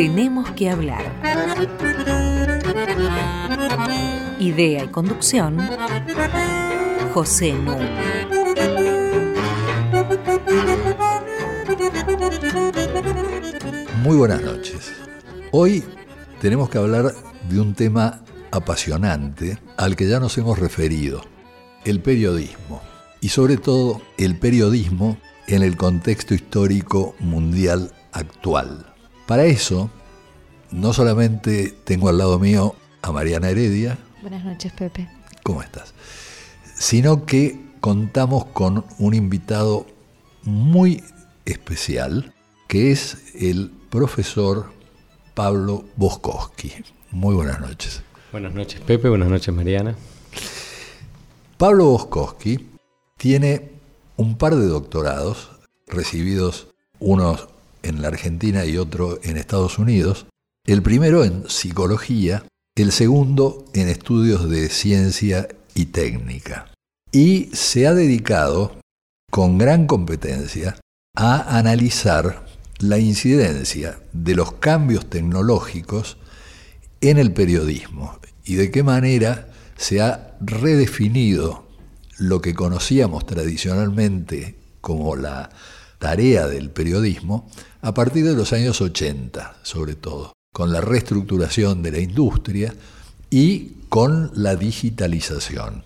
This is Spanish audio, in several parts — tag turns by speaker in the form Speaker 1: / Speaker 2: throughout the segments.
Speaker 1: Tenemos que hablar. Idea y conducción, José Nu.
Speaker 2: Muy buenas noches. Hoy tenemos que hablar de un tema apasionante al que ya nos hemos referido, el periodismo. Y sobre todo el periodismo en el contexto histórico mundial actual. Para eso, no solamente tengo al lado mío a Mariana Heredia.
Speaker 3: Buenas noches, Pepe.
Speaker 2: ¿Cómo estás? Sino que contamos con un invitado muy especial, que es el profesor Pablo Boskowski. Muy buenas noches.
Speaker 4: Buenas noches, Pepe. Buenas noches, Mariana.
Speaker 2: Pablo Boskowski tiene un par de doctorados recibidos, unos en la Argentina y otro en Estados Unidos, el primero en psicología, el segundo en estudios de ciencia y técnica. Y se ha dedicado con gran competencia a analizar la incidencia de los cambios tecnológicos en el periodismo y de qué manera se ha redefinido lo que conocíamos tradicionalmente como la tarea del periodismo a partir de los años 80, sobre todo, con la reestructuración de la industria y con la digitalización.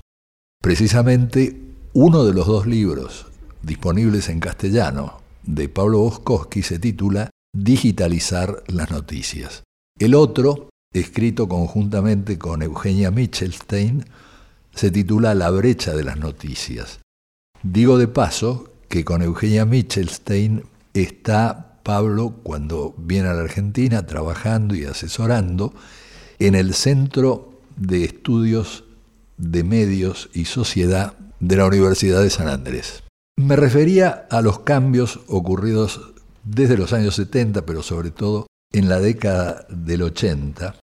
Speaker 2: Precisamente uno de los dos libros disponibles en castellano de Pablo Boskowski se titula Digitalizar las noticias. El otro, escrito conjuntamente con Eugenia Michelstein, se titula La brecha de las noticias. Digo de paso que con Eugenia Michelstein está Pablo cuando viene a la Argentina trabajando y asesorando en el Centro de Estudios de Medios y Sociedad de la Universidad de San Andrés. Me refería a los cambios ocurridos desde los años 70, pero sobre todo en la década del 80,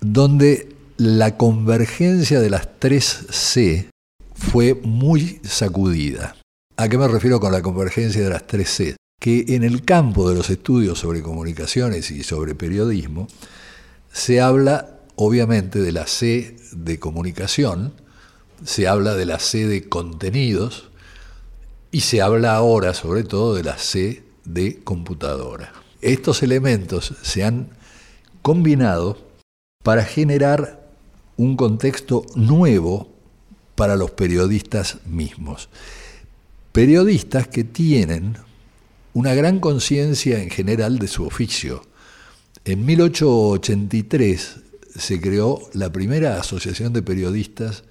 Speaker 2: donde la convergencia de las tres C fue muy sacudida. ¿A qué me refiero con la convergencia de las tres C? Que en el campo de los estudios sobre comunicaciones y sobre periodismo se habla obviamente de la C de comunicación, se habla de la C de contenidos y se habla ahora sobre todo de la C de computadora. Estos elementos se han combinado para generar un contexto nuevo para los periodistas mismos periodistas que tienen una gran conciencia en general de su oficio. En 1883 se creó la primera asociación de periodistas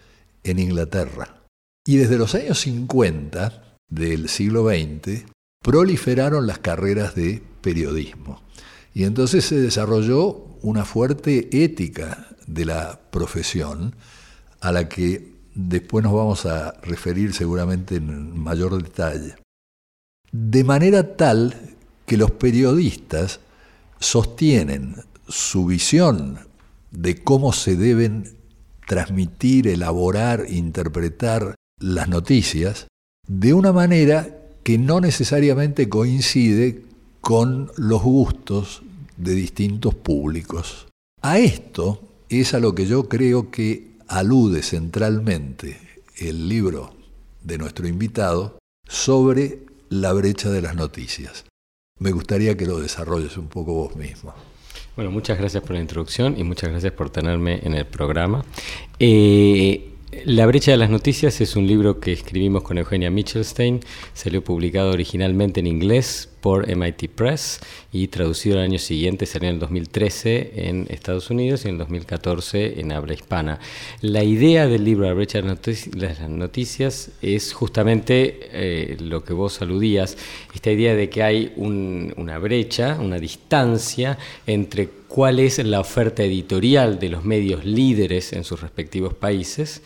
Speaker 2: en Inglaterra. Y desde los años 50 del siglo XX proliferaron las carreras de periodismo. Y entonces se desarrolló una fuerte ética de la profesión a la que después nos vamos a referir seguramente en mayor detalle. De manera tal que los periodistas sostienen su visión de cómo se deben transmitir, elaborar, interpretar las noticias de una manera que no necesariamente coincide con los gustos de distintos públicos. A esto es a lo que yo creo que alude centralmente el libro de nuestro invitado sobre la brecha de las noticias. Me gustaría que lo desarrolles un poco vos mismo.
Speaker 4: Bueno, muchas gracias por la introducción y muchas gracias por tenerme en el programa. Eh, la brecha de las noticias es un libro que escribimos con Eugenia Michelstein, salió publicado originalmente en inglés por MIT Press y traducido el año siguiente, salió en el 2013 en Estados Unidos y en el 2014 en habla hispana. La idea del libro La brecha de las noticias es justamente eh, lo que vos aludías, esta idea de que hay una brecha, una distancia entre cuál es la oferta editorial de los medios líderes en sus respectivos países,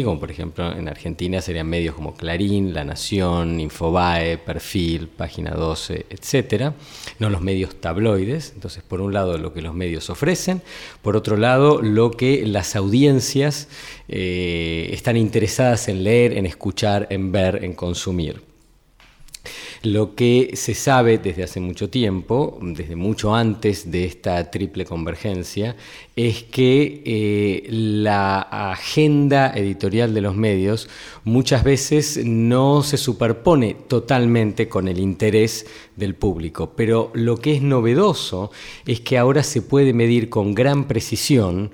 Speaker 4: como por ejemplo en Argentina serían medios como Clarín, La Nación, Infobae, Perfil, Página 12, etcétera, no los medios tabloides, entonces por un lado lo que los medios ofrecen, por otro lado lo que las audiencias eh, están interesadas en leer, en escuchar, en ver, en consumir. Lo que se sabe desde hace mucho tiempo, desde mucho antes de esta triple convergencia, es que eh, la agenda editorial de los medios muchas veces no se superpone totalmente con el interés del público, pero lo que es novedoso es que ahora se puede medir con gran precisión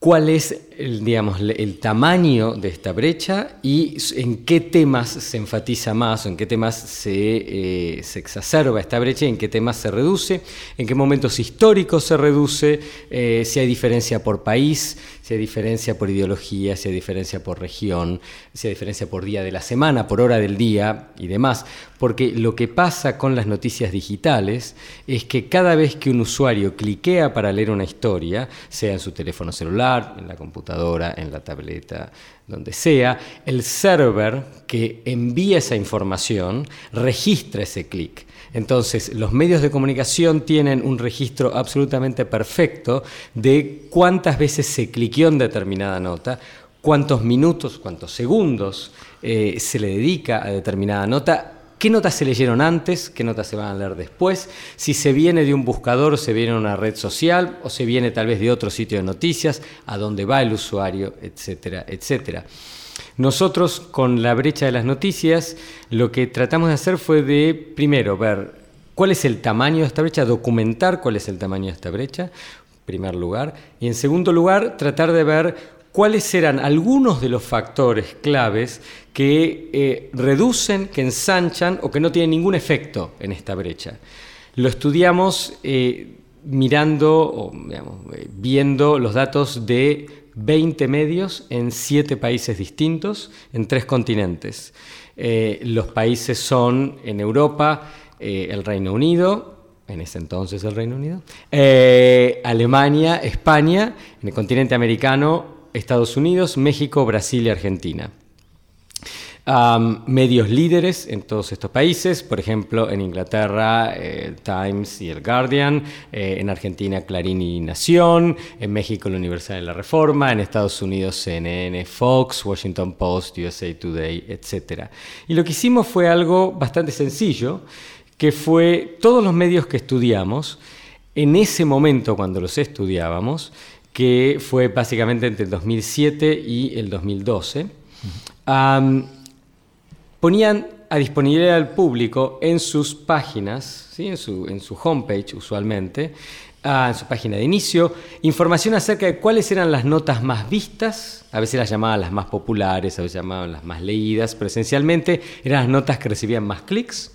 Speaker 4: cuál es el, digamos, el tamaño de esta brecha y en qué temas se enfatiza más o en qué temas se, eh, exacerba esta brecha en qué temas se reduce, en qué momentos históricos se reduce, eh, si hay diferencia por país, si hay diferencia por ideología, si hay diferencia por región, si hay diferencia por día de la semana, por hora del día y demás. Porque lo que pasa con las noticias digitales es que cada vez que un usuario cliquea para leer una historia, sea en su teléfono celular, en la computadora, en la tableta, donde sea, el server que envía esa información registra ese clic. Entonces, los medios de comunicación tienen un registro absolutamente perfecto de cuántas veces se cliqueó en determinada nota, cuántos minutos, cuántos segundos eh, se le dedica a determinada nota, qué notas se leyeron antes, qué notas se van a leer después, si se viene de un buscador se viene de una red social o se viene tal vez de otro sitio de noticias, a dónde va el usuario, etcétera, etcétera. Nosotros con la brecha de las noticias lo que tratamos de hacer fue de, primero, ver cuál es el tamaño de esta brecha, documentar cuál es el tamaño de esta brecha, en primer lugar, y en segundo lugar, tratar de ver cuáles eran algunos de los factores claves que eh, reducen, que ensanchan o que no tienen ningún efecto en esta brecha. Lo estudiamos eh, mirando o eh, viendo los datos de 20 medios en 7 países distintos, en tres continentes. Los países son en Europa, el Reino Unido, en ese entonces el Reino Unido, Alemania, España, en el continente americano, Estados Unidos, México, Brasil y Argentina medios líderes en todos estos países, por ejemplo, en Inglaterra, eh, Times y el Guardian, eh, en Argentina, Clarín y Nación, en México, la Universidad de la Reforma, en Estados Unidos, CNN, Fox, Washington Post, USA Today, etc. Y lo que hicimos fue algo bastante sencillo, que fue todos los medios que estudiamos, en ese momento cuando los estudiábamos, que fue básicamente entre el 2007 y el 2012, ponían a disponibilidad al público en sus páginas, ¿sí? en, su, en su homepage usualmente, ah, en su página de inicio, información acerca de cuáles eran las notas más vistas, a veces las llamaban las más populares, a veces llamaban las más leídas, pero esencialmente eran las notas que recibían más clics.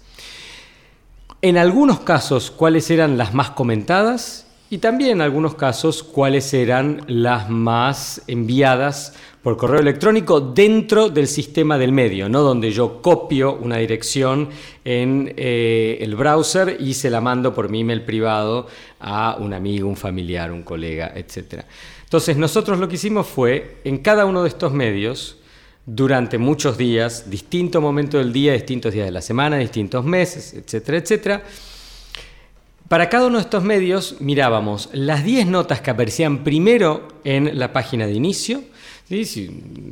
Speaker 4: En algunos casos, cuáles eran las más comentadas y también en algunos casos, cuáles eran las más enviadas por correo electrónico dentro del sistema del medio, no donde yo copio una dirección en eh, el browser y se la mando por mi email privado a un amigo, un familiar, un colega, etc. Entonces nosotros lo que hicimos fue, en cada uno de estos medios, durante muchos días, distinto momento del día, distintos días de la semana, distintos meses, etcétera, etcétera, para cada uno de estos medios mirábamos las 10 notas que aparecían primero en la página de inicio, Sí,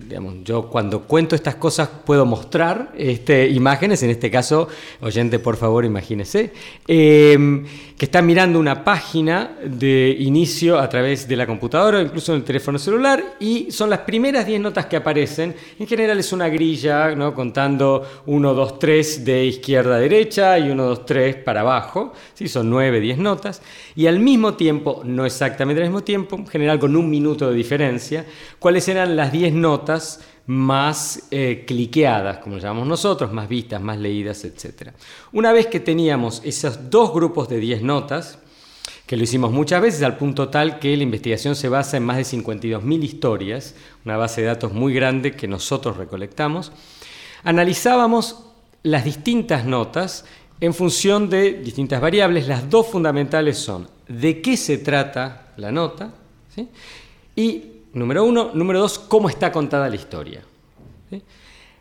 Speaker 4: digamos, yo cuando cuento estas cosas puedo mostrar este, imágenes, en este caso, oyente, por favor, imagínese, em, que está mirando una página de inicio a través de la computadora incluso en el teléfono celular y son las primeras 10 notas que aparecen. En general es una grilla, ¿no? contando 1, 2, 3 de izquierda a derecha y 1, 2, 3 para abajo, ¿sí? son 9, 10 notas, y al mismo tiempo, no exactamente al mismo tiempo, en general con un minuto de diferencia, cuáles eran las 10 notas más eh, cliqueadas, como llamamos nosotros, más vistas, más leídas, etc. Una vez que teníamos esos dos grupos de 10 notas, que lo hicimos muchas veces al punto tal que la investigación se basa en más de 52.000 historias, una base de datos muy grande que nosotros recolectamos, analizábamos las distintas notas en función de distintas variables. Las dos fundamentales son de qué se trata la nota y Número uno. Número dos, cómo está contada la historia.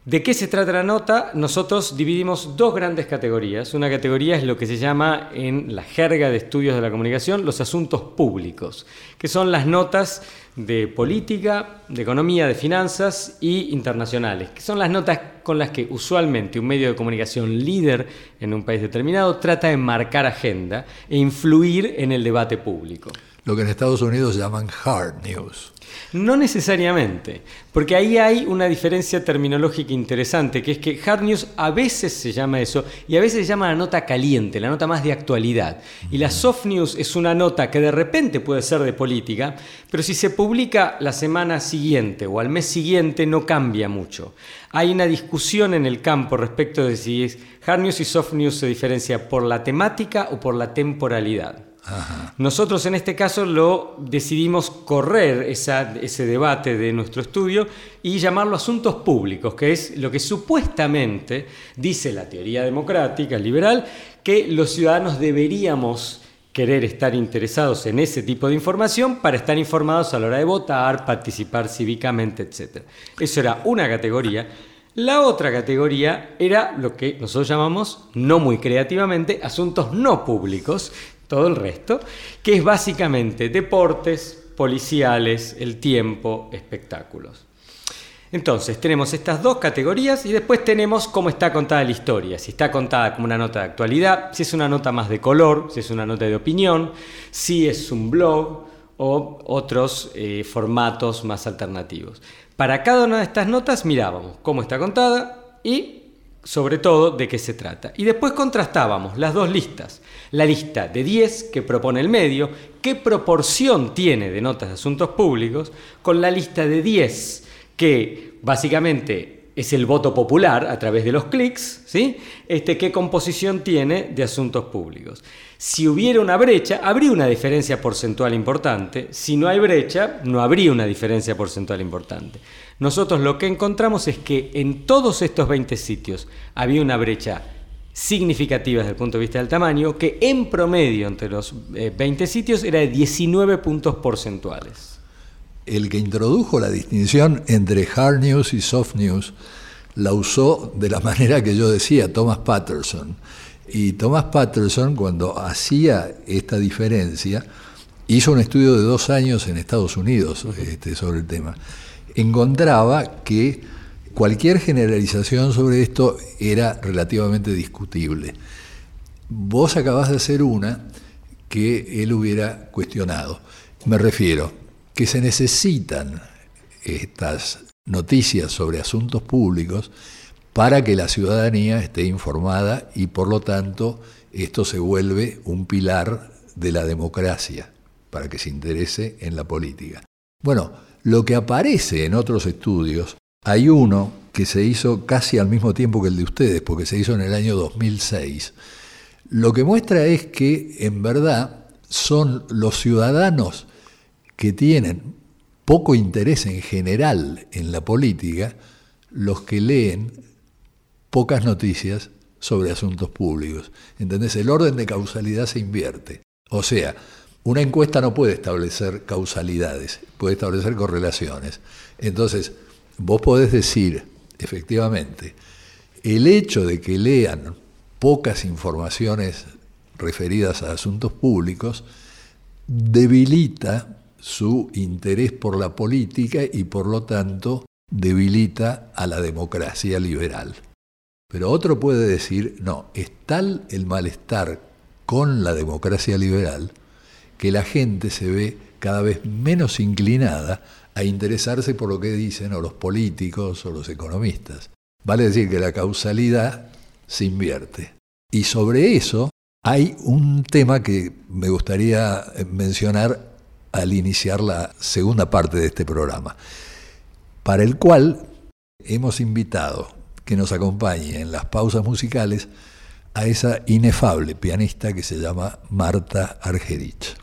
Speaker 4: ¿De qué se trata la nota? Nosotros dividimos dos grandes categorías. Una categoría es lo que se llama en la jerga de estudios de la comunicación los asuntos públicos, que son las notas de política, de economía, de finanzas y internacionales, que son las notas con las que usualmente un medio de comunicación líder en un país determinado trata de marcar agenda e influir en el debate público.
Speaker 2: Lo que en Estados Unidos llaman hard news.
Speaker 4: No necesariamente, porque ahí hay una diferencia terminológica interesante, que es que hard news a veces se llama eso y a veces se llama la nota caliente, la nota más de actualidad. Y la soft news es una nota que de repente puede ser de política, pero si se publica la semana siguiente o al mes siguiente no cambia mucho. Hay una discusión en el campo respecto de si hard news y soft news se diferencia por la temática o por la temporalidad. Nosotros en este caso lo decidimos correr ese debate de nuestro estudio y llamarlo asuntos públicos, que es lo que supuestamente dice la teoría democrática liberal, que los ciudadanos deberíamos querer estar interesados en ese tipo de información para estar informados a la hora de votar, participar cívicamente, etc. Eso era una categoría. La otra categoría era lo que nosotros llamamos, no muy creativamente, asuntos no públicos, todo el resto, que es básicamente deportes, policiales, el tiempo, espectáculos. Entonces, tenemos estas dos categorías y después tenemos cómo está contada la historia. Si está contada como una nota de actualidad, si es una nota más de color, si es una nota de opinión, si es un blog o otros eh, formatos más alternativos. Para cada una de estas notas mirábamos cómo está contada y sobre todo de qué se trata. Y después contrastábamos las dos listas. La lista de 10 que propone el medio, qué proporción tiene de notas de asuntos públicos, con la lista de 10 que básicamente es el voto popular a través de los clics, ¿sí? Este, qué composición tiene de asuntos públicos. Si hubiera una brecha, habría una diferencia porcentual importante. Si no hay brecha, no habría una diferencia porcentual importante. Nosotros lo que encontramos es que en todos estos 20 sitios había una brecha significativa desde el punto de vista del tamaño, que en promedio entre los 20 eh, sitios era de 19 puntos porcentuales.
Speaker 2: El que introdujo la distinción entre hard news y soft news la usó de la manera que yo decía, Thomas Patterson. Y Thomas Patterson, cuando hacía esta diferencia, hizo un estudio de dos años en Estados Unidos este, sobre el tema. Encontraba que cualquier generalización sobre esto era relativamente discutible. Vos acabás de hacer una que él hubiera cuestionado. Me refiero que se necesitan estas noticias sobre asuntos públicos para que la ciudadanía esté informada y por lo tanto esto se vuelve un pilar de la democracia, para que se interese en la política. Bueno, lo que aparece en otros estudios, hay uno que se hizo casi al mismo tiempo que el de ustedes, porque se hizo en el año 2006, lo que muestra es que en verdad son los ciudadanos que tienen poco interés en general en la política los que leen pocas noticias sobre asuntos públicos. ¿Entendés? El orden de causalidad se invierte. O sea, una encuesta no puede establecer causalidades, puede establecer correlaciones. Entonces, vos podés decir, efectivamente, el hecho de que lean pocas informaciones referidas a asuntos públicos debilita su interés por la política y por lo tanto debilita a la democracia liberal. Pero otro puede decir, no, es tal el malestar con la democracia liberal que la gente se ve cada vez menos inclinada a interesarse por lo que dicen o los políticos o los economistas. Vale decir que la causalidad se invierte. Y sobre eso hay un tema que me gustaría mencionar al iniciar la segunda parte de este programa, para el cual hemos invitado que nos acompañe en las pausas musicales a esa inefable pianista que se llama Marta Argerich.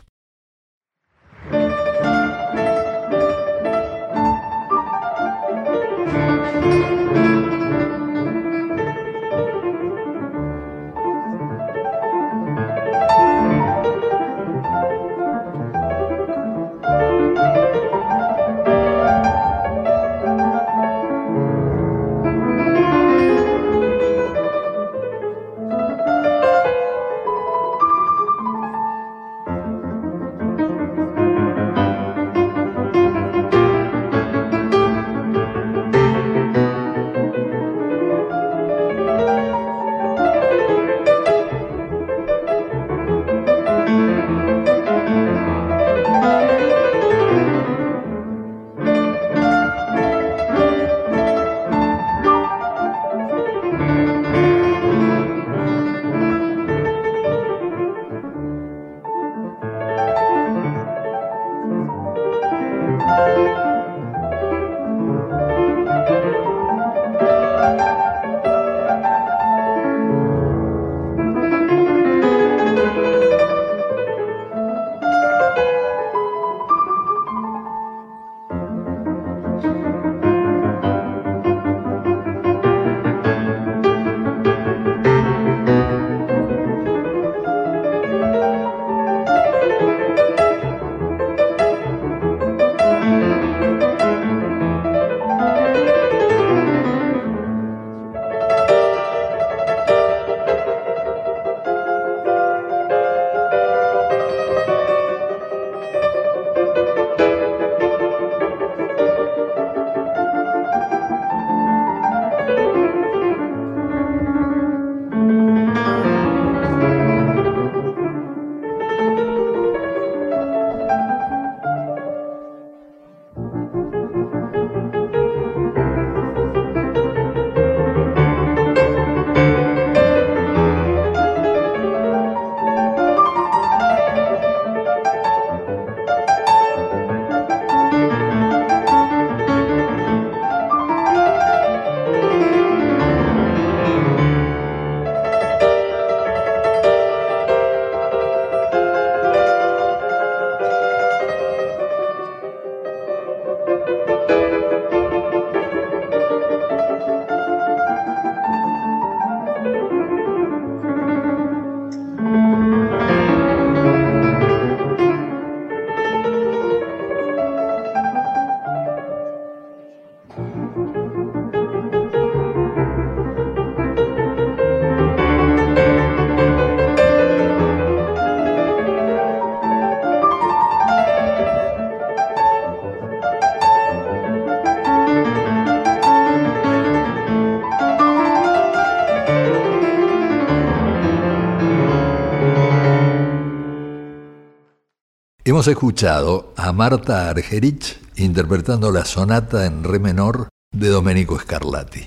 Speaker 2: Hemos escuchado a Marta Argerich interpretando la sonata en re menor de Domenico Scarlatti.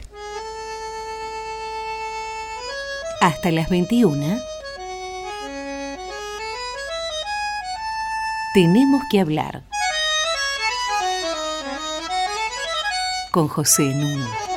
Speaker 1: Hasta las 21. Tenemos que hablar. Con José Nuno.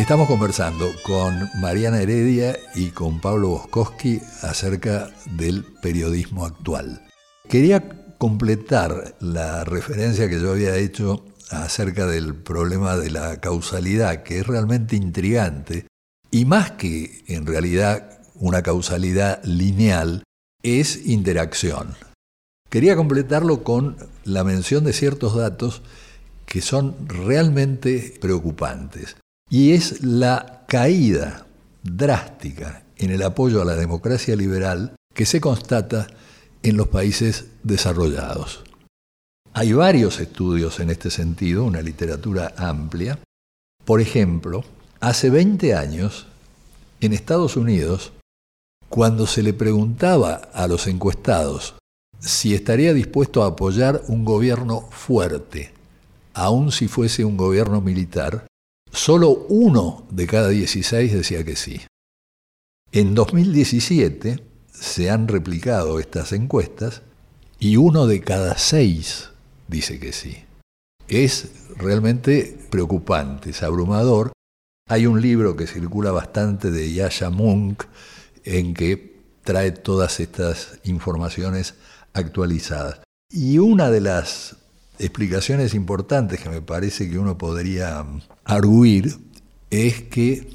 Speaker 2: Estamos conversando con Mariana Heredia y con Pablo Boskowski acerca del periodismo actual. Quería completar la referencia que yo había hecho acerca del problema de la causalidad, que es realmente intrigante, y más que en realidad una causalidad lineal, es interacción. Quería completarlo con la mención de ciertos datos que son realmente preocupantes y es la caída drástica en el apoyo a la democracia liberal que se constata en los países desarrollados. Hay varios estudios en este sentido, una literatura amplia. Por ejemplo, hace 20 años, en Estados Unidos, cuando se le preguntaba a los encuestados si estaría dispuesto a apoyar un gobierno fuerte, aun si fuese un gobierno militar, Solo uno de cada 16 decía que sí. En 2017 se han replicado estas encuestas y uno de cada seis dice que sí. Es realmente preocupante, es abrumador. Hay un libro que circula bastante de Yasha Munk en que trae todas estas informaciones actualizadas. Y una de las explicaciones importantes que me parece que uno podría arguir es que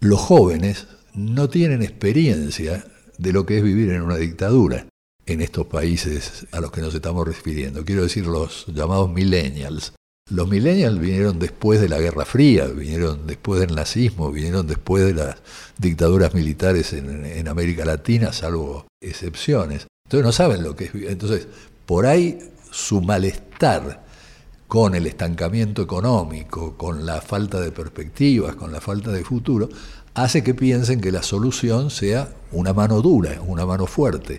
Speaker 2: los jóvenes no tienen experiencia de lo que es vivir en una dictadura en estos países a los que nos estamos refiriendo. Quiero decir los llamados millennials. Los millennials vinieron después de la Guerra Fría, vinieron después del nazismo, vinieron después de las dictaduras militares en, en América Latina, salvo excepciones. Entonces no saben lo que es. Entonces, por ahí su malestar con el estancamiento económico, con la falta de perspectivas, con la falta de futuro, hace que piensen que la solución sea una mano dura, una mano fuerte,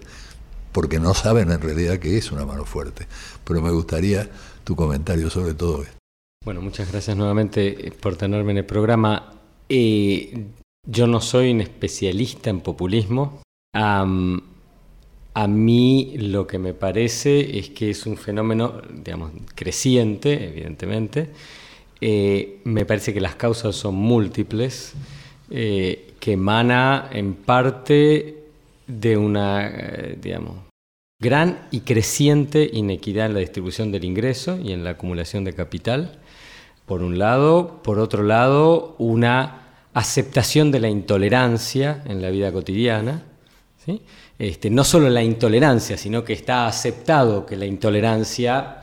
Speaker 2: porque no saben en realidad qué es una mano fuerte. Pero me gustaría tu comentario sobre todo esto.
Speaker 4: Bueno, muchas gracias nuevamente por tenerme en el programa. Eh, yo no soy un especialista en populismo. A mí lo que me parece es que es un fenómeno, digamos, creciente, evidentemente. Eh, me parece que las causas son múltiples, eh, que emana en parte de una, eh, digamos, gran y creciente inequidad en la distribución del ingreso y en la acumulación de capital, por un lado. Por otro lado, una aceptación de la intolerancia en la vida cotidiana. ¿sí? Este, no solo la intolerancia, sino que está aceptado que la intolerancia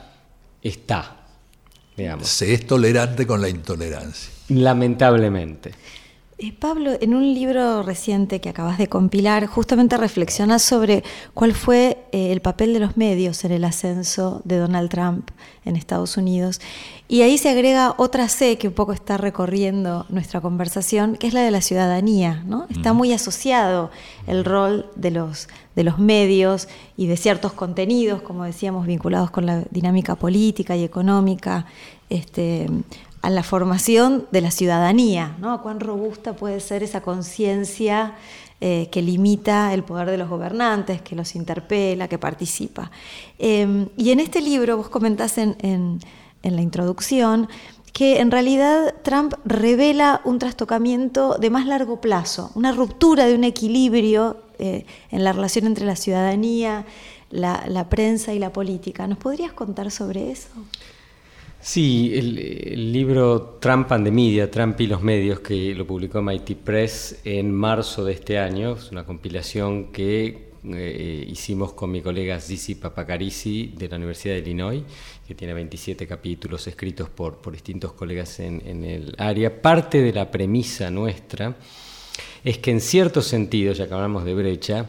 Speaker 4: está.
Speaker 2: Se es tolerante con la intolerancia.
Speaker 4: Lamentablemente.
Speaker 3: Eh, Pablo, en un libro reciente que acabas de compilar, justamente reflexionas sobre cuál fue eh, el papel de los medios en el ascenso de Donald Trump en Estados Unidos. Y ahí se agrega otra C que un poco está recorriendo nuestra conversación, que es la de la ciudadanía. ¿no? Está muy asociado el rol de los, de los medios y de ciertos contenidos, como decíamos, vinculados con la dinámica política y económica. Este, a la formación de la ciudadanía, ¿no? Cuán robusta puede ser esa conciencia eh, que limita el poder de los gobernantes, que los interpela, que participa. Em, y en este libro vos comentás en, la introducción que en realidad Trump revela un trastocamiento de más largo plazo, una ruptura de un equilibrio eh, en la relación entre la ciudadanía, la prensa y la política. ¿Nos podrías contar sobre eso?
Speaker 4: Sí, el, libro Trump and the Media, Trump y los medios, que lo publicó MIT Press en marzo de este año, es una compilación que eh, hicimos con mi colega Zizi Papacarisi de la Universidad de Illinois, que tiene 27 capítulos escritos por, por distintos colegas en, en el área. Parte de la premisa nuestra es que en cierto sentido, ya que hablamos de brecha,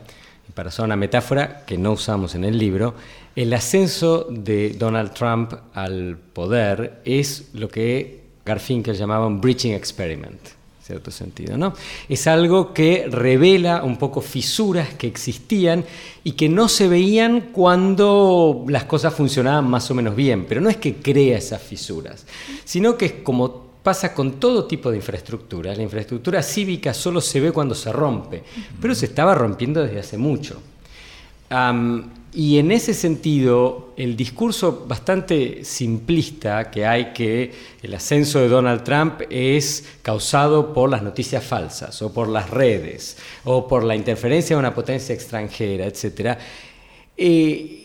Speaker 4: para usar una metáfora que no usamos en el libro, el ascenso de Donald Trump al poder es lo que Garfinkel llamaba un breaching experiment. cierto sentido. ¿no? Es algo que revela un poco fisuras que existían y que no se veían cuando las cosas funcionaban más o menos bien, pero no es que crea esas fisuras, sino que es como pasa con todo tipo de infraestructura. La infraestructura cívica solo se ve cuando se rompe, pero se estaba rompiendo desde hace mucho. Y en ese sentido, el discurso bastante simplista que hay que el ascenso de Donald Trump es causado por las noticias falsas o por las redes o por la interferencia de una potencia extranjera, etc., eh,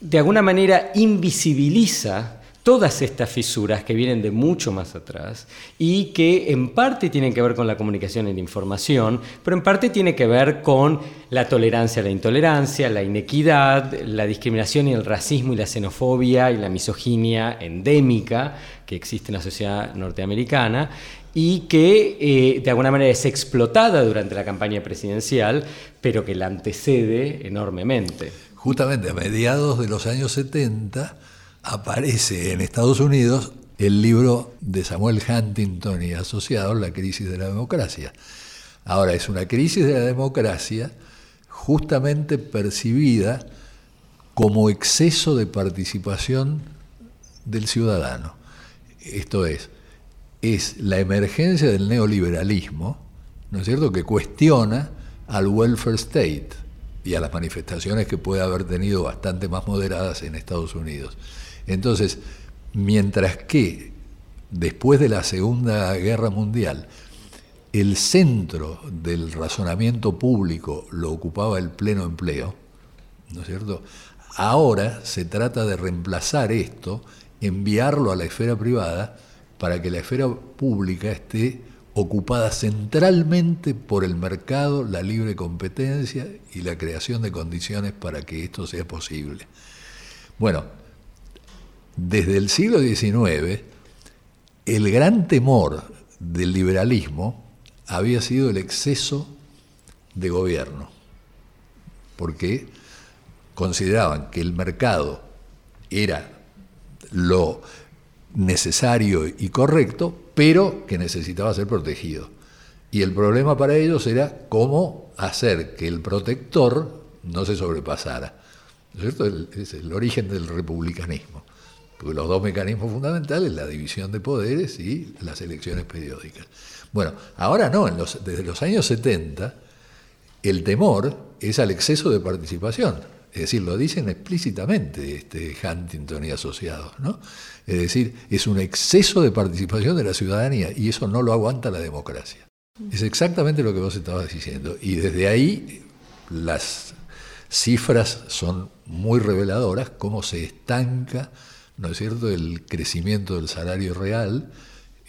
Speaker 4: de alguna manera invisibiliza todas estas fisuras que vienen de mucho más atrás y que en parte tienen que ver con la comunicación y la información, pero en parte tiene que ver con la tolerancia a la intolerancia, la inequidad, la discriminación y el racismo y la xenofobia y la misoginia endémica que existe en la sociedad norteamericana y que eh, de alguna manera es explotada durante la campaña presidencial, pero que la antecede enormemente.
Speaker 2: Justamente a mediados de los años 70, aparece en Estados Unidos el libro de Samuel Huntington y asociados, La crisis de la democracia. Ahora, es una crisis de la democracia justamente percibida como exceso de participación del ciudadano. Esto es, es la emergencia del neoliberalismo, ¿no es cierto?, que cuestiona al welfare state y a las manifestaciones que puede haber tenido bastante más moderadas en Estados Unidos. Entonces, mientras que después de la Segunda Guerra Mundial, el centro del razonamiento público lo ocupaba el pleno empleo, ¿no es cierto? Ahora se trata de reemplazar esto, enviarlo a la esfera privada para que la esfera pública esté ocupada centralmente por el mercado, la libre competencia y la creación de condiciones para que esto sea posible. Bueno, desde el siglo XIX, el gran temor del liberalismo había sido el exceso de gobierno, porque consideraban que el mercado era lo necesario y correcto, pero que necesitaba ser protegido. Y el problema para ellos era cómo hacer que el protector no se sobrepasara. ¿No es Es el origen del republicanismo. Porque los dos mecanismos fundamentales, la división de poderes y las elecciones periódicas. Bueno, ahora no, desde los años 70, el temor es al exceso de participación. Es decir, lo dicen explícitamente este Huntington y asociados, ¿no? Es decir, es un exceso de participación de la ciudadanía y eso no lo aguanta la democracia. Es exactamente lo que vos estabas diciendo. Y desde ahí las cifras son muy reveladoras, cómo se estanca ¿no es cierto?, el crecimiento del salario real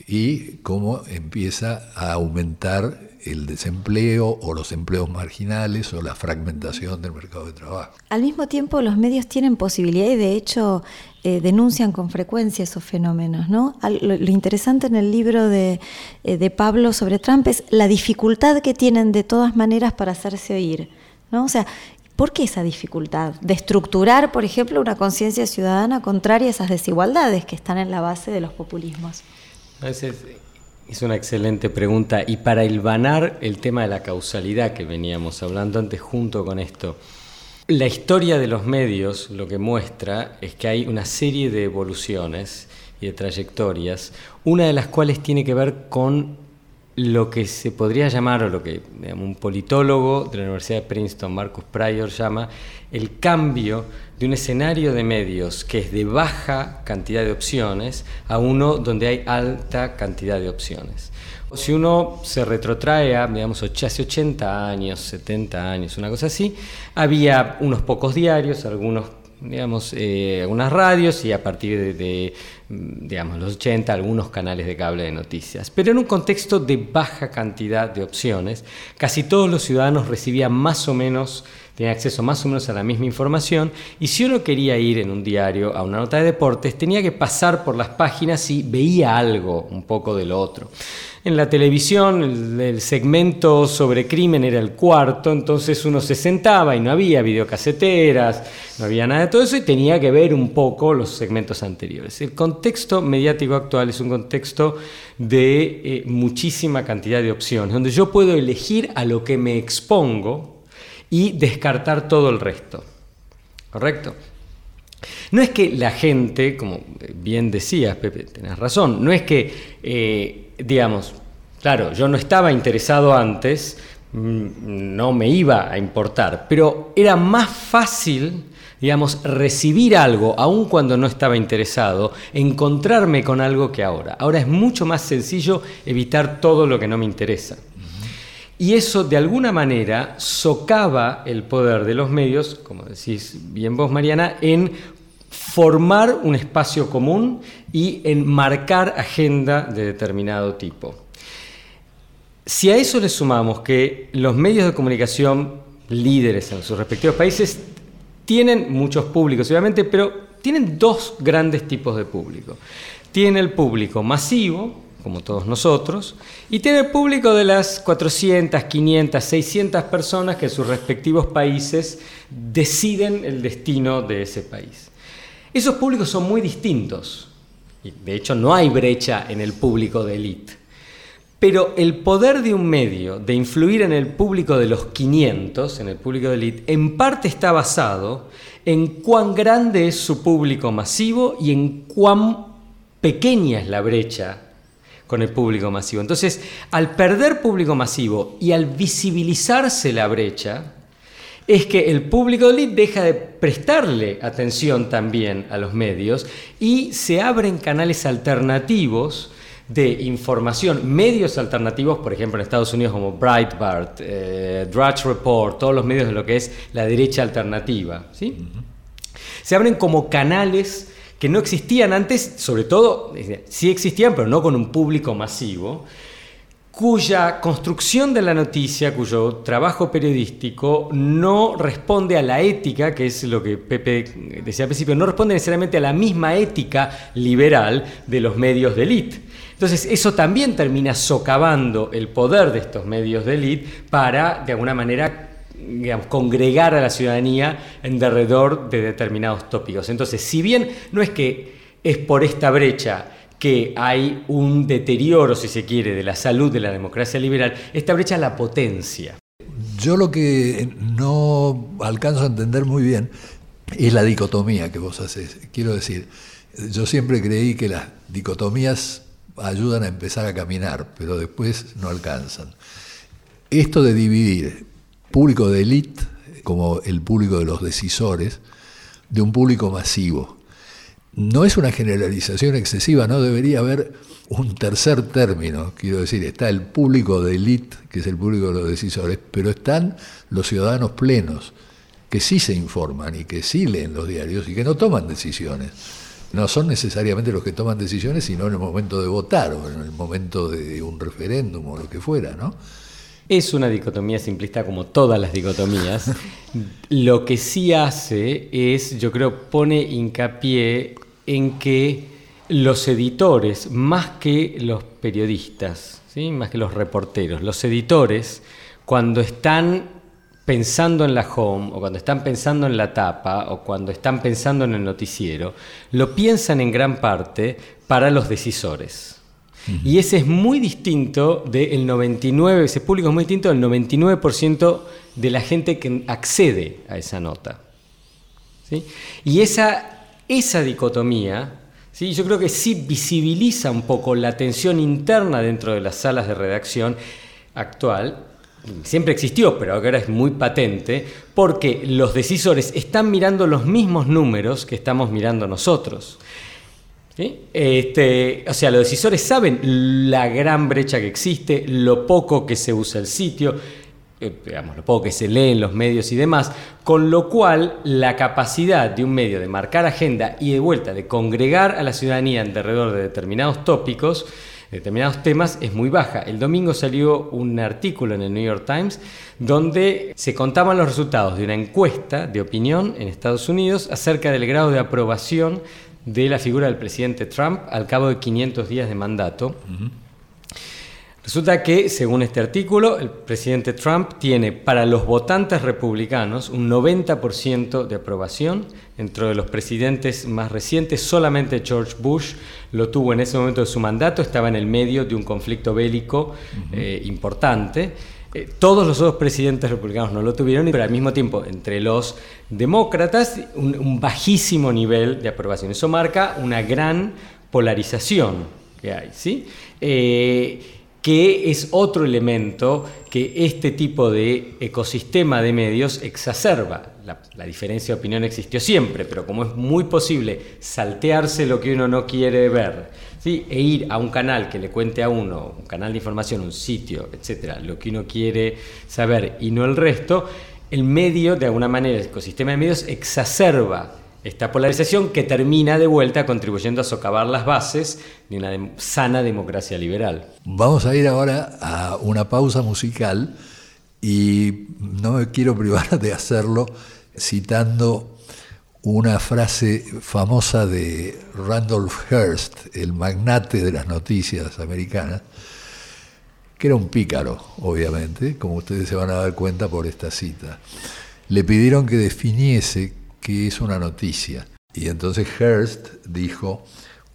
Speaker 2: y cómo empieza a aumentar el desempleo o los empleos marginales o la fragmentación del mercado de trabajo.
Speaker 3: Al mismo tiempo, los medios tienen posibilidad y de hecho eh, denuncian con frecuencia esos fenómenos. ¿no? Lo, interesante en el libro de, eh, de Pablo sobre Trump es la dificultad que tienen de todas maneras para hacerse oír. ¿no? O sea, ¿Por qué esa dificultad de estructurar, por ejemplo, una conciencia ciudadana contraria a esas desigualdades que están en la base de los populismos?
Speaker 4: Es una excelente pregunta. Y para hilvanar el tema de la causalidad que veníamos hablando antes junto con esto, la historia de los medios lo que muestra es que hay una serie de evoluciones y de trayectorias, una de las cuales tiene que ver con lo que se podría llamar, o lo que un politólogo de la Universidad de Princeton, Marcus Pryor, llama el cambio de un escenario de medios que es de baja cantidad de opciones a uno donde hay alta cantidad de opciones. Si uno se retrotrae a, digamos, hace 80 años, 70 años, una cosa así, había unos pocos diarios, algunos digamos, eh, algunas radios y a partir de, digamos, los 80 algunos canales de cable de noticias. Pero en un contexto de baja cantidad de opciones, casi todos los ciudadanos recibían más o menos, tenían acceso más o menos a la misma información y si uno quería ir en un diario a una nota de deportes, tenía que pasar por las páginas y veía algo un poco de lo otro. En la televisión el, segmento sobre crimen era el cuarto, entonces uno se sentaba y no había videocaseteras, no había nada de todo eso y tenía que ver un poco los segmentos anteriores. El contexto mediático actual es un contexto de eh, muchísima cantidad de opciones, donde yo puedo elegir a lo que me expongo y descartar todo el resto. ¿Correcto? No es que la gente, como bien decías, Pepe, tenés razón, no es que, eh, digamos, claro, yo no estaba interesado antes, mm, no me iba a importar, pero era más fácil, digamos, recibir algo, aun cuando no estaba interesado, encontrarme con algo que ahora. Ahora es mucho más sencillo evitar todo lo que no me interesa. Y eso de alguna manera socava el poder de los medios, como decís bien vos Mariana, en formar un espacio común y en marcar agenda de determinado tipo. Si a eso le sumamos que los medios de comunicación líderes en sus respectivos países tienen muchos públicos, obviamente, pero tienen dos grandes tipos de público. Tiene el público masivo, como todos nosotros, y tiene el público de las 400, 500, 600 personas que en sus respectivos países deciden el destino de ese país. Esos públicos son muy distintos, de hecho no hay brecha en el público de élite. Pero el poder de un medio de influir en el público de los 500, en el público de élite, en parte está basado en cuán grande es su público masivo y en cuán pequeña es la brecha con el público masivo. Entonces, al perder público masivo y al visibilizarse la brecha, es que el público elite deja de prestarle atención también a los medios y se abren canales alternativos de información, medios alternativos, por ejemplo en Estados Unidos como Breitbart, eh, Drudge Report, todos los medios de lo que es la derecha alternativa. ¿sí? Se abren como canales que no existían antes, sobre todo, sí existían, pero no con un público masivo, cuya construcción de la noticia, cuyo trabajo periodístico no responde a la ética, que es lo que Pepe decía al principio, no responde necesariamente a la misma ética liberal de los medios de élite. Entonces eso también termina socavando el poder de estos medios de élite para, de alguna manera, congregar a la ciudadanía en derredor de determinados tópicos. Entonces, si bien no es que es por esta brecha que hay un deterioro, si se quiere, de la salud de la democracia liberal, esta brecha la potencia.
Speaker 2: Yo lo que no alcanzo a entender muy bien es la dicotomía que vos haces. Quiero decir, yo siempre creí que las dicotomías ayudan a empezar a caminar, pero después no alcanzan. Esto de dividir público de élite, como el público de los decisores, de un público masivo. No es una generalización excesiva, no debería haber un tercer término, quiero decir, está el público de élite, que es el público de los decisores, pero están los ciudadanos plenos, que sí se informan y que sí leen los diarios y que no toman decisiones. No son necesariamente los que toman decisiones, sino en el momento de votar o en el momento de un referéndum o lo que fuera, ¿no?
Speaker 4: Es una dicotomía simplista como todas las dicotomías. Lo que sí hace es, yo creo, pone hincapié en que los editores, más que los periodistas, ¿sí? más que los reporteros, los editores, cuando están pensando en la home, o cuando están pensando en la tapa, o cuando están pensando en el noticiero, lo piensan en gran parte para los decisores. Y ese es muy distinto del 99, ese público es muy distinto del 99% de la gente que accede a esa nota. Y esa, esa dicotomía, ¿sí? yo creo que sí visibiliza un poco la tensión interna dentro de las salas de redacción actual, siempre existió, pero ahora es muy patente, porque los decisores están mirando los mismos números que estamos mirando nosotros. Este, o sea, los decisores saben la gran brecha que existe, lo poco que se usa el sitio, digamos, lo poco que se lee en los medios y demás, con lo cual la capacidad de un medio de marcar agenda y de vuelta de congregar a la ciudadanía alrededor de determinados tópicos, determinados temas, es muy baja. El domingo salió un artículo en el New York Times donde se contaban los resultados de una encuesta de opinión en Estados Unidos acerca del grado de aprobación de la figura del presidente Trump al cabo de 500 días de mandato. Resulta que, según este artículo, el presidente Trump tiene para los votantes republicanos un 90% de aprobación. Entre los presidentes más recientes, solamente George Bush lo tuvo en ese momento de su mandato, estaba en el medio de un conflicto bélico eh, importante. Eh, todos los otros presidentes republicanos no lo tuvieron, pero al mismo tiempo, entre los demócratas, un, bajísimo nivel de aprobación. Eso marca una gran polarización que hay. ¿sí? Eh, que es otro elemento que este tipo de ecosistema de medios exacerba. La, diferencia de opinión existió siempre, pero como es muy posible saltearse lo que uno no quiere ver e ir a un canal que le cuente a uno, un canal de información, un sitio, etcétera, lo que uno quiere saber y no el resto, el medio, de alguna manera, el ecosistema de medios exacerba esta polarización que termina de vuelta contribuyendo a socavar las bases de una sana democracia liberal.
Speaker 2: Vamos a ir ahora a una pausa musical y no me quiero privar de hacerlo citando una frase famosa de Randolph Hearst, el magnate de las noticias americanas, que era un pícaro, obviamente, como ustedes se van a dar cuenta por esta cita. Le pidieron que definiese qué es una noticia. Y entonces Hearst dijo,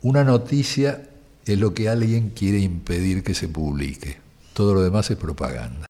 Speaker 2: una noticia es lo que alguien quiere impedir que se publique. Todo lo demás es propaganda.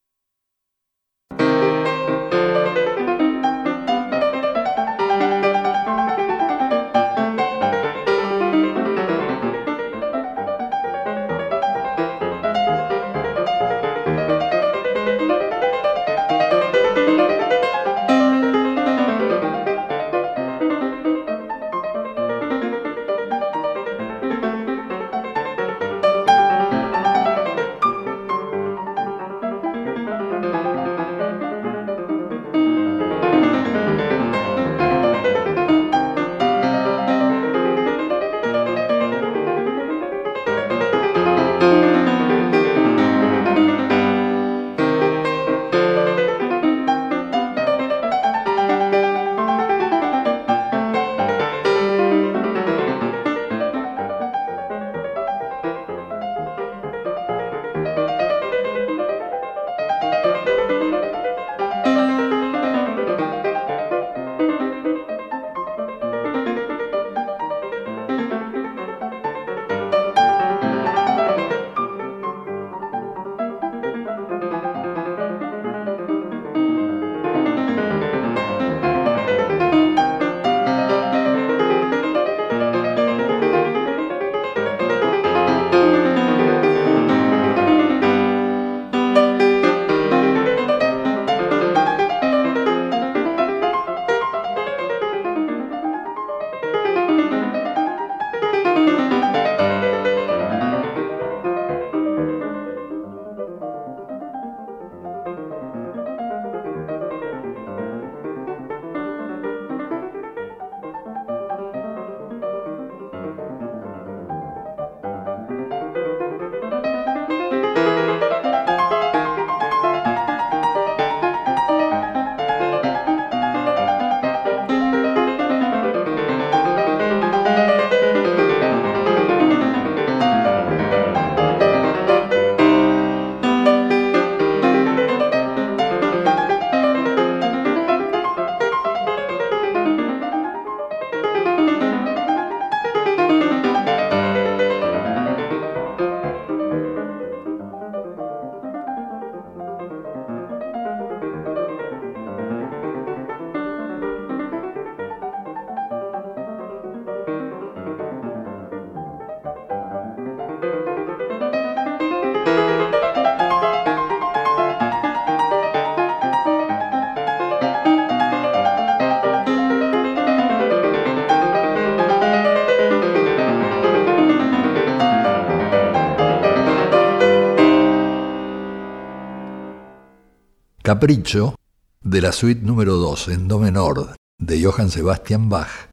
Speaker 2: Capricho de la suite número 2 en Do menor de Johann Sebastian Bach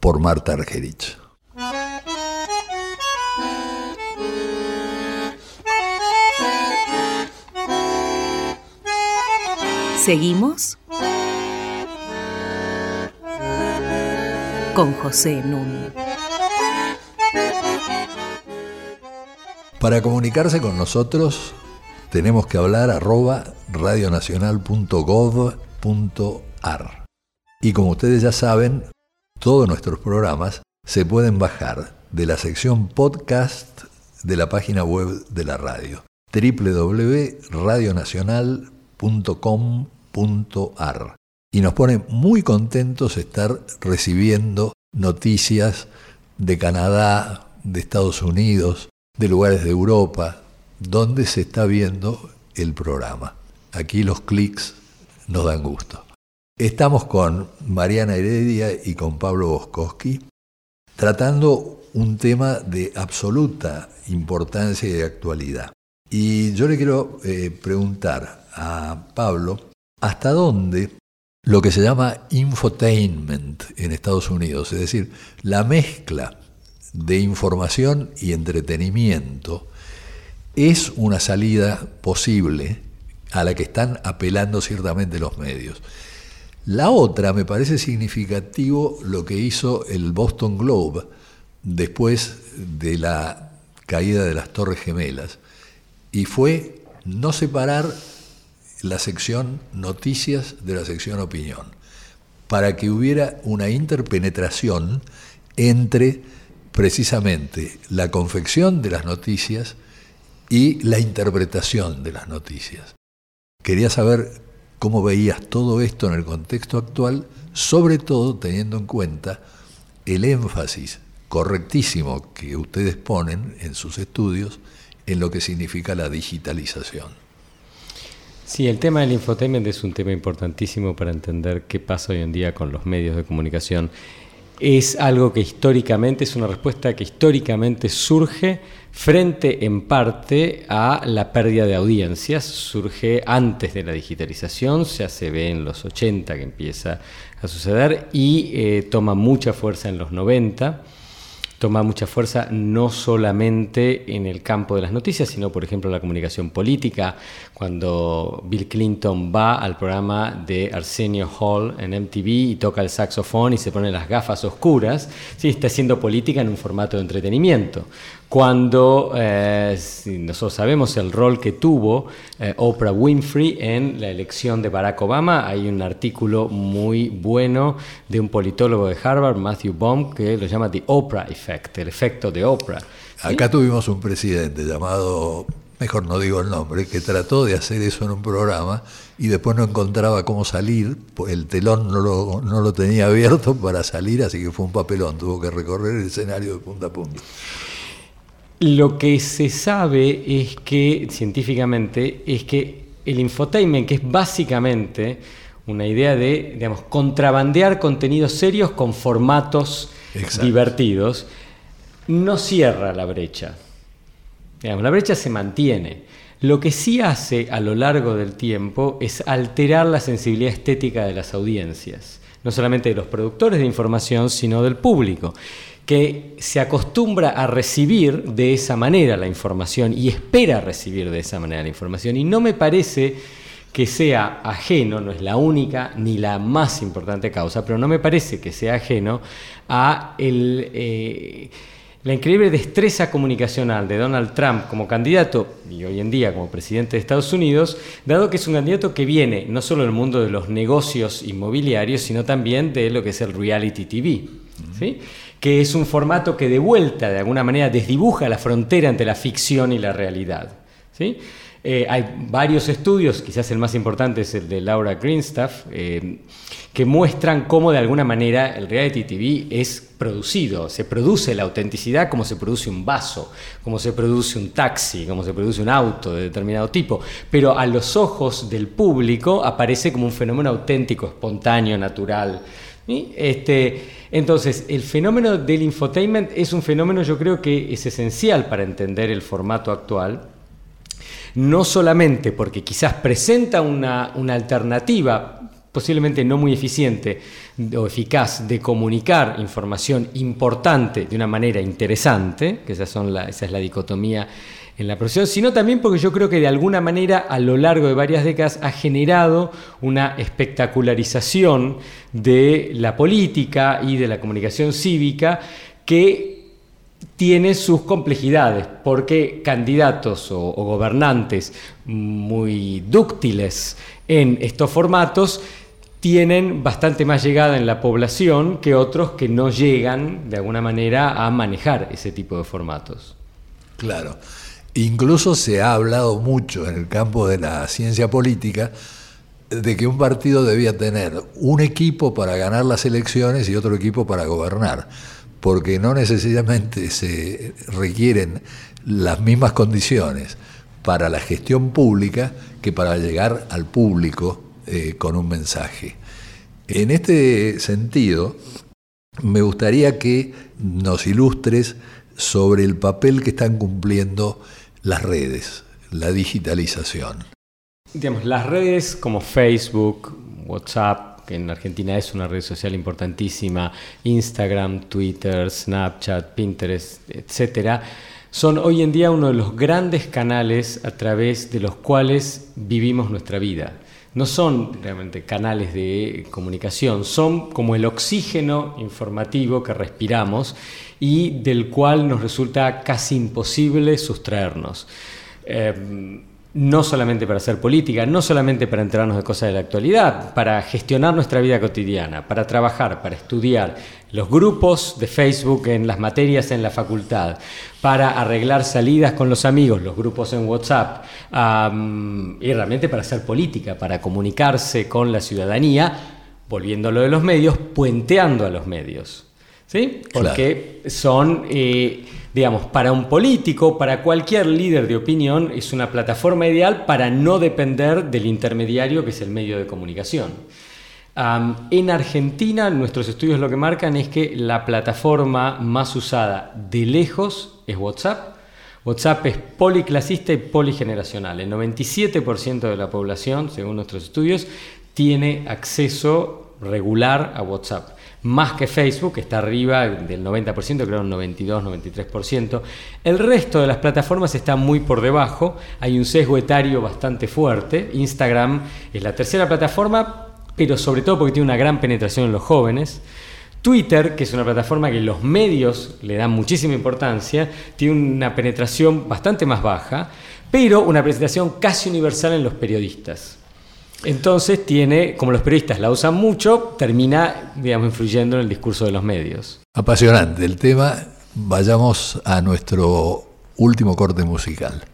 Speaker 2: por Marta Argerich.
Speaker 1: Seguimos con José Núñez.
Speaker 2: Para comunicarse con nosotros tenemos que hablar arroba radionacional.gov.ar. Y como ustedes ya saben, todos nuestros programas se pueden bajar de la sección podcast de la página web de la radio www.radionacional.com.ar y nos pone muy contentos estar recibiendo noticias de Canadá, de Estados Unidos, de lugares de Europa, donde se está viendo el programa. Aquí los clics nos dan gusto. Estamos con Mariana Heredia y con Pablo Boskowski tratando un tema de absoluta importancia y actualidad. Y yo le quiero eh, preguntar a Pablo hasta dónde lo que se llama infotainment en Estados Unidos, es decir, la mezcla de información y entretenimiento, es una salida posible a la que están apelando ciertamente los medios. La otra me parece significativo lo que hizo el Boston Globe después de la caída de las Torres Gemelas, y fue no separar la sección noticias de la sección opinión, para que hubiera una interpenetración entre precisamente la confección de las noticias y la interpretación de las noticias. Quería saber cómo veías todo esto en el contexto actual, sobre todo teniendo en cuenta el énfasis correctísimo que ustedes ponen en sus estudios en lo que significa la digitalización.
Speaker 4: Sí, el tema del infotainment es un tema importantísimo para entender qué pasa hoy en día con los medios de comunicación. Es algo que históricamente, es una respuesta que históricamente surge frente en parte a la pérdida de audiencias. Surge antes de la digitalización, ya se ve en los 80 que empieza a suceder y eh, toma mucha fuerza en los 90 toma mucha fuerza no solamente en el campo de las noticias, sino por ejemplo la comunicación política. Cuando Bill Clinton va al programa de Arsenio Hall en MTV y toca el saxofón y se pone las gafas oscuras, sí, está haciendo política en un formato de entretenimiento cuando eh, nosotros sabemos el rol que tuvo eh, Oprah Winfrey en la elección de Barack Obama, hay un artículo muy bueno de un politólogo de Harvard, Matthew Baum, que lo llama The Oprah Effect, el efecto de Oprah.
Speaker 2: Acá tuvimos un presidente llamado, mejor no digo el nombre, que trató de hacer eso en un programa y después no encontraba cómo salir, el telón no lo, no lo tenía abierto para salir, así que fue un papelón, tuvo que recorrer el escenario de punta a punta.
Speaker 4: Lo que se sabe es que, científicamente, es que el infotainment, que es básicamente una idea de, digamos, contrabandear contenidos serios con formatos divertidos, no cierra la brecha. la brecha se mantiene. Lo que sí hace a lo largo del tiempo es alterar la sensibilidad estética de las audiencias, no solamente de los productores de información, sino del público que se acostumbra a recibir de esa manera la información y espera recibir de esa manera la información. Y no me parece que sea ajeno, no es la única ni la más importante causa, pero no me parece que sea ajeno a eh, la increíble destreza comunicacional de Donald Trump como candidato y hoy en día como presidente de Estados Unidos, dado que es un candidato que viene no solo del mundo de los negocios inmobiliarios, sino también de lo que es el reality TV. ¿sí? Que es un formato que de vuelta, de alguna manera, desdibuja la frontera entre la ficción y la realidad. ¿sí? Eh, hay varios estudios, quizás el más importante es el de Laura Greenstaff, eh, que muestran cómo de alguna manera el reality TV es producido, se produce la autenticidad como se produce un vaso, como se produce un taxi, como se produce un auto de determinado tipo, pero a los ojos del público aparece como un fenómeno auténtico, espontáneo, natural. Este, entonces, el fenómeno del infotainment es un fenómeno yo creo que es esencial para entender el formato actual, no solamente porque quizás presenta una, alternativa posiblemente no muy eficiente o eficaz de comunicar información importante de una manera interesante, que esa, son esa es la dicotomía en la profesión, sino también porque yo creo que de alguna manera a lo largo de varias décadas ha generado una espectacularización de la política y de la comunicación cívica que tiene sus complejidades, porque candidatos o, o gobernantes muy dúctiles en estos formatos tienen bastante más llegada en la población que otros que no llegan de alguna manera a manejar ese tipo de formatos.
Speaker 2: Claro. Incluso se ha hablado mucho en el campo de la ciencia política de que un partido debía tener un equipo para ganar las elecciones y otro equipo para gobernar, porque no necesariamente se requieren las mismas condiciones para la gestión pública que para llegar al público eh, con un mensaje. En este sentido, me gustaría que nos ilustres sobre el papel que están cumpliendo las redes, la digitalización.
Speaker 4: Digamos, las redes como Facebook, WhatsApp, que en Argentina es una red social importantísima, Instagram, Twitter, Snapchat, Pinterest, etcétera, son hoy en día uno de los grandes canales a través de los cuales vivimos nuestra vida no son realmente canales de comunicación, son como el oxígeno informativo que respiramos y del cual nos resulta casi imposible sustraernos. Eh, no solamente para hacer política, no solamente para enterarnos de cosas de la actualidad, para gestionar nuestra vida cotidiana, para trabajar, para estudiar, los grupos de Facebook en las materias en la facultad, para arreglar salidas con los amigos, los grupos en WhatsApp, y realmente para hacer política, para comunicarse con la ciudadanía, volviendo a lo de los medios, puenteando a los medios. ¿Sí? Porque son... Eh, digamos, para un político, para cualquier líder de opinión, es una plataforma ideal para no depender del intermediario que es el medio de comunicación. en Argentina, nuestros estudios lo que marcan es que la plataforma más usada de lejos es WhatsApp. WhatsApp es policlasista y poligeneracional. El 97% de la población, según nuestros estudios, tiene acceso regular a WhatsApp más que Facebook, que está arriba del 90%, creo un 92, 93%. El resto de las plataformas está muy por debajo, hay un sesgo etario bastante fuerte. Instagram es la tercera plataforma, pero sobre todo porque tiene una gran penetración en los jóvenes. Twitter, que es una plataforma que los medios le dan muchísima importancia, tiene una penetración bastante más baja, pero una penetración casi universal en los periodistas. Entonces tiene, como los periodistas la usan mucho, termina, digamos, influyendo en el discurso de los medios.
Speaker 2: Apasionante el tema. Vayamos a nuestro último corte musical.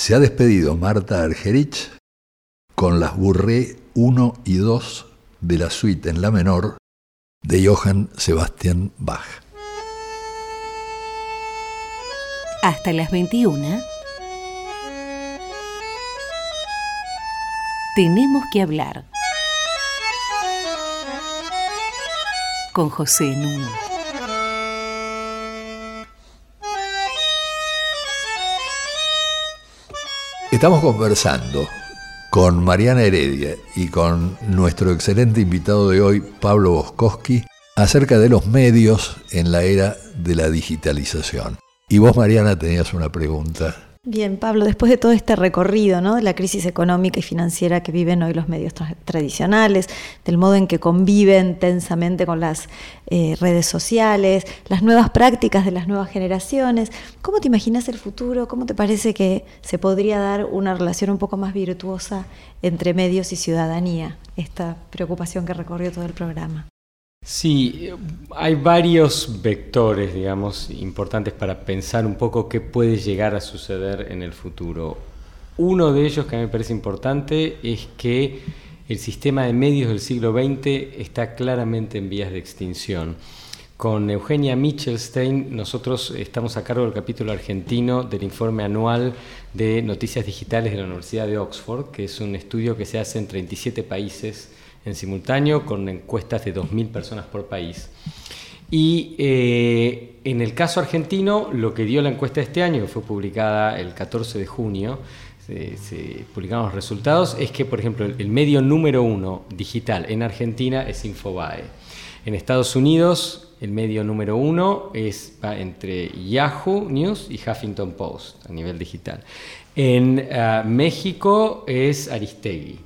Speaker 2: Se ha despedido Marta Argerich con las Burré 1 y 2 de la suite en la menor de Johann Sebastian Bach.
Speaker 1: Hasta las 21. Tenemos que hablar. Con José Nuno.
Speaker 2: Estamos conversando con Mariana Heredia y con nuestro excelente invitado de hoy, Pablo Boskowski, acerca de los medios en la era de la digitalización. Y vos, Mariana, tenías una pregunta.
Speaker 3: Bien, Pablo, después de todo este recorrido ¿no? de la crisis económica y financiera que viven hoy los medios tradicionales, del modo en que conviven tensamente con las eh, redes sociales, las nuevas prácticas de las nuevas generaciones, ¿cómo te imaginas el futuro? ¿Cómo te parece que se podría dar una relación un poco más virtuosa entre medios y ciudadanía? Esta preocupación que recorrió todo el programa.
Speaker 4: Sí, hay varios vectores, digamos, importantes para pensar un poco qué puede llegar a suceder en el futuro. Uno de ellos que a mí me parece importante es que el sistema de medios del siglo XX está claramente en vías de extinción. Con Eugenia Michelstein nosotros estamos a cargo del capítulo argentino del informe anual de noticias digitales de la Universidad de Oxford, que es un estudio que se hace en 37 países en simultáneo con encuestas de 2.000 personas por país. Y eh, en el caso argentino, lo que dio la encuesta este año, que fue publicada el 14 de junio, se, publicaron los resultados, es que, por ejemplo, el, medio número uno digital en Argentina es Infobae. En Estados Unidos, el medio número uno es entre Yahoo News y Huffington Post a nivel digital. En ah, México es Aristegui.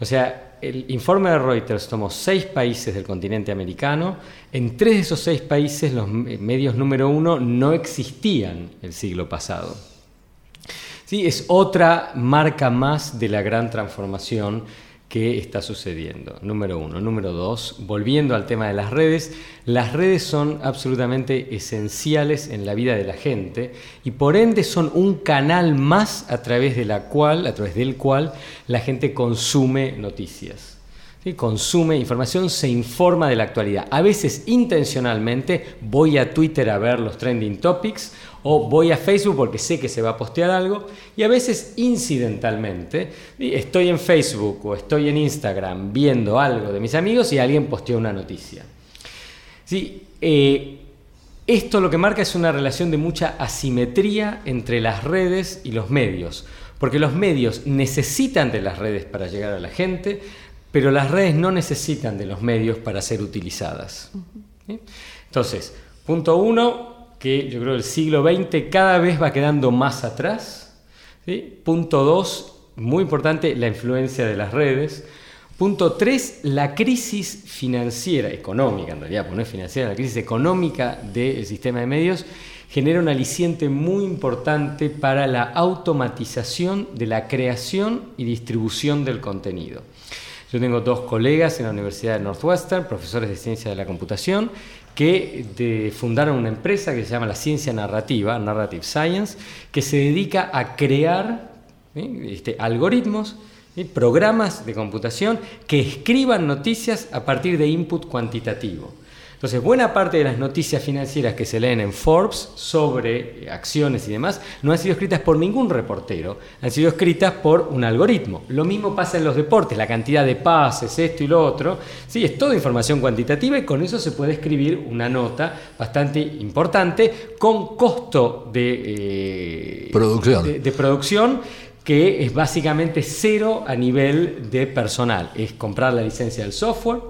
Speaker 4: O sea, el informe de Reuters tomó seis países del continente americano. En tres de esos seis países los medios número uno no existían el siglo pasado. ¿Sí? Es otra marca más de la gran transformación qué está sucediendo. Número uno. Número dos, volviendo al tema de las redes, las redes son absolutamente esenciales en la vida de la gente y por ende son un canal más a través de la cual, a través del cual la gente consume noticias consume información, se informa de la actualidad. A veces intencionalmente voy a Twitter a ver los trending topics o voy a Facebook porque sé que se va a postear algo y a veces incidentalmente estoy en Facebook o estoy en Instagram viendo algo de mis amigos y alguien posteó una noticia. ¿Sí? Eh, esto lo que marca es una relación de mucha asimetría entre las redes y los medios, porque los medios necesitan de las redes para llegar a la gente, pero las redes no necesitan de los medios para ser utilizadas. Entonces, punto uno, que yo creo el siglo XX cada vez va quedando más atrás. Punto dos, muy importante, la influencia de las redes. Punto tres, la crisis financiera, económica en realidad, pues no es financiera, la crisis económica del sistema de medios genera un aliciente muy importante para la automatización de la creación y distribución del contenido. Yo tengo dos colegas en la Universidad de Northwestern, profesores de ciencia de la computación, que fundaron una empresa que se llama la ciencia narrativa, Narrative Science, que se dedica a crear este, algoritmos, programas de computación que escriban noticias a partir de input cuantitativo. Entonces, buena parte de las noticias financieras que se leen en Forbes sobre acciones y demás no han sido escritas por ningún reportero, han sido escritas por un algoritmo. Lo mismo pasa en los deportes, la cantidad de pases, esto y lo otro. Sí, es toda información cuantitativa y con eso se puede escribir una nota bastante importante con costo de,
Speaker 2: eh, producción.
Speaker 4: de producción que es básicamente cero a nivel de personal. Es comprar la licencia del software,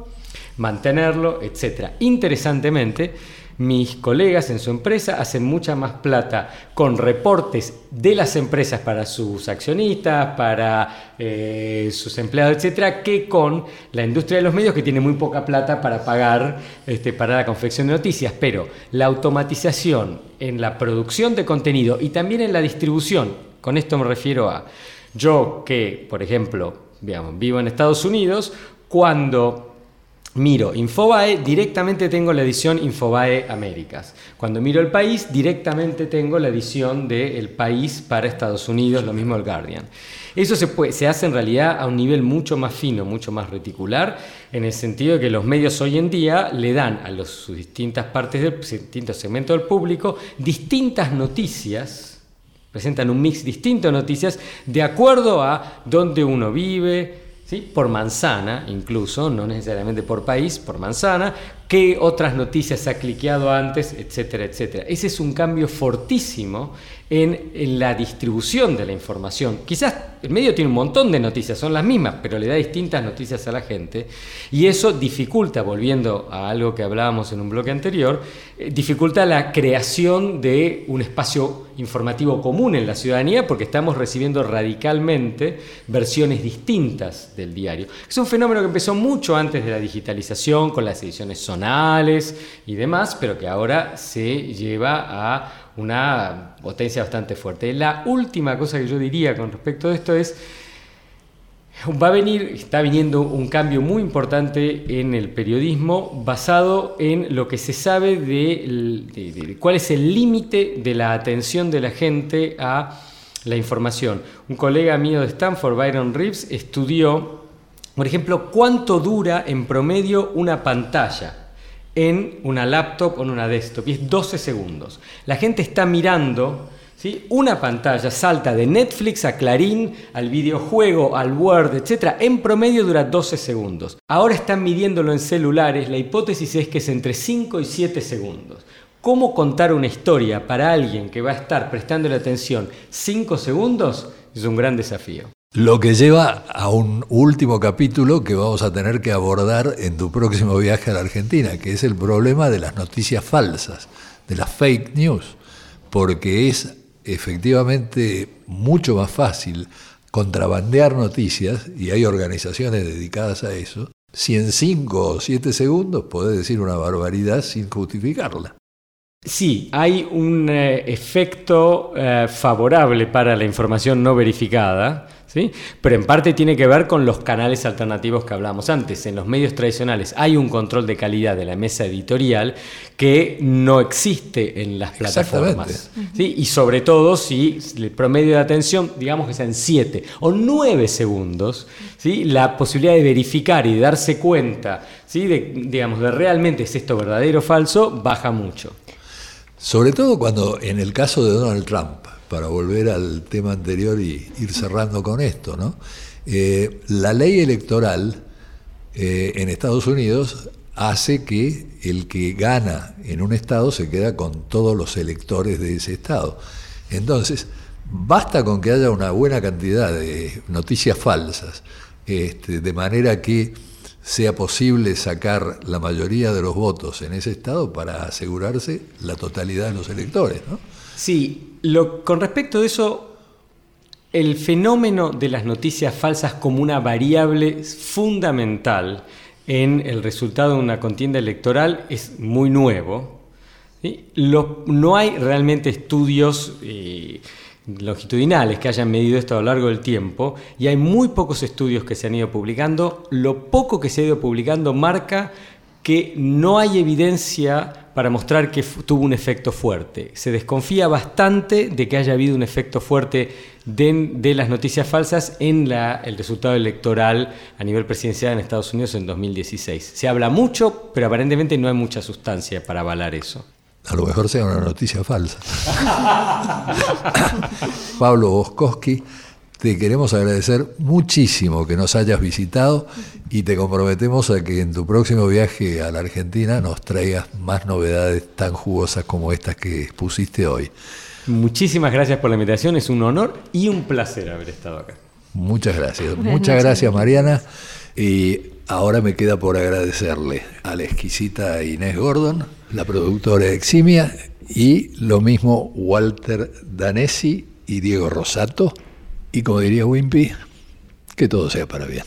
Speaker 4: mantenerlo, etc. Interesantemente, mis colegas en su empresa hacen mucha más plata con reportes de las empresas para sus accionistas, para eh, sus empleados, etcétera, que con la industria de los medios que tiene muy poca plata para pagar este, para la confección de noticias. Pero la automatización en la producción de contenido y también en la distribución, con esto me refiero a yo que, por ejemplo, vivo en Estados Unidos, cuando miro Infobae, directamente tengo la edición Infobae Américas. Cuando miro el país, directamente tengo la edición de El País para Estados Unidos, lo mismo el Guardian. Eso se, puede, se hace en realidad a un nivel mucho más fino, mucho más reticular, en el sentido de que los medios hoy en día le dan a los, sus distintas partes del distintos segmentos del público distintas noticias, presentan un mix distinto de noticias de acuerdo a dónde uno vive, por manzana incluso, no necesariamente por país, por manzana, qué otras noticias ha cliqueado antes, etcétera, etcétera. Ese es un cambio fortísimo en, la distribución de la información. Quizás el medio tiene un montón de noticias, son las mismas, pero le da distintas noticias a la gente y eso dificulta, volviendo a algo que hablábamos en un bloque anterior, eh, dificulta la creación de un espacio informativo común en la ciudadanía porque estamos recibiendo radicalmente versiones distintas del diario. Es un fenómeno que empezó mucho antes de la digitalización, con las ediciones zonales y demás, pero que ahora se lleva a una potencia bastante fuerte. La última cosa que yo diría con respecto a esto es, va a venir, está viniendo un cambio muy importante en el periodismo basado en lo que se sabe de, cuál es el límite de la atención de la gente a la información. Un colega mío de Stanford, Byron Reeves, estudió, por ejemplo, cuánto dura en promedio una pantalla en una laptop o en una desktop y es 12 segundos. La gente está mirando una pantalla, salta de Netflix a Clarín, al videojuego, al Word, etc. En promedio dura 12 segundos. Ahora están midiéndolo en celulares, la hipótesis es que es entre 5 y 7 segundos. ¿Cómo contar una historia para alguien que va a estar prestando la atención 5 segundos? Es un gran desafío.
Speaker 2: Lo que lleva a un último capítulo que vamos a tener que abordar en tu próximo viaje a la Argentina, que es el problema de las noticias falsas, de las fake news, porque es efectivamente mucho más fácil contrabandear noticias, y hay organizaciones dedicadas a eso, si en 5 o 7 segundos podés decir una barbaridad sin justificarla.
Speaker 4: Sí, hay un eh, efecto eh, favorable para la información no verificada, pero en parte tiene que ver con los canales alternativos que hablamos antes. En los medios tradicionales hay un control de calidad de la mesa editorial que no existe en las plataformas. Y sobre todo si el promedio de atención, digamos que sean 7 o 9 segundos, ¿sí? la posibilidad de verificar y de darse cuenta de, digamos, de realmente es esto verdadero o falso, baja mucho.
Speaker 2: Sobre todo cuando en el caso de Donald Trump, para volver al tema anterior y ir cerrando con esto, ¿no? Eh, la ley electoral eh, en Estados Unidos hace que el que gana en un estado se queda con todos los electores de ese estado. Entonces, basta con que haya una buena cantidad de noticias falsas, este, de manera que sea posible sacar la mayoría de los votos en ese estado para asegurarse la totalidad de los electores.
Speaker 4: Sí, con respecto de eso, el fenómeno de las noticias falsas como una variable fundamental en el resultado de una contienda electoral es muy nuevo. no hay realmente estudios eh, longitudinales que hayan medido esto a lo largo del tiempo y hay muy pocos estudios que se han ido publicando. Lo poco que se ha ido publicando marca que no hay evidencia para mostrar que tuvo un efecto fuerte. Se desconfía bastante de que haya habido un efecto fuerte de, las noticias falsas en el resultado electoral a nivel presidencial en Estados Unidos en 2016. Se habla mucho, pero aparentemente no hay mucha sustancia para avalar eso.
Speaker 2: A lo mejor sea una noticia falsa. Pablo Boskowski te queremos agradecer muchísimo que nos hayas visitado y te comprometemos a que en tu próximo viaje a la Argentina nos traigas más novedades tan jugosas como estas que pusiste hoy.
Speaker 4: Muchísimas gracias por la invitación, es un honor y un placer haber estado acá.
Speaker 2: Muchas gracias, muchas gracias Mariana. Y ahora me queda por agradecerle a la exquisita Inés Gordon, la productora de Eximia, y lo mismo Walter Danesi y Diego Rosato y como diría Wimpy, que todo sea para bien.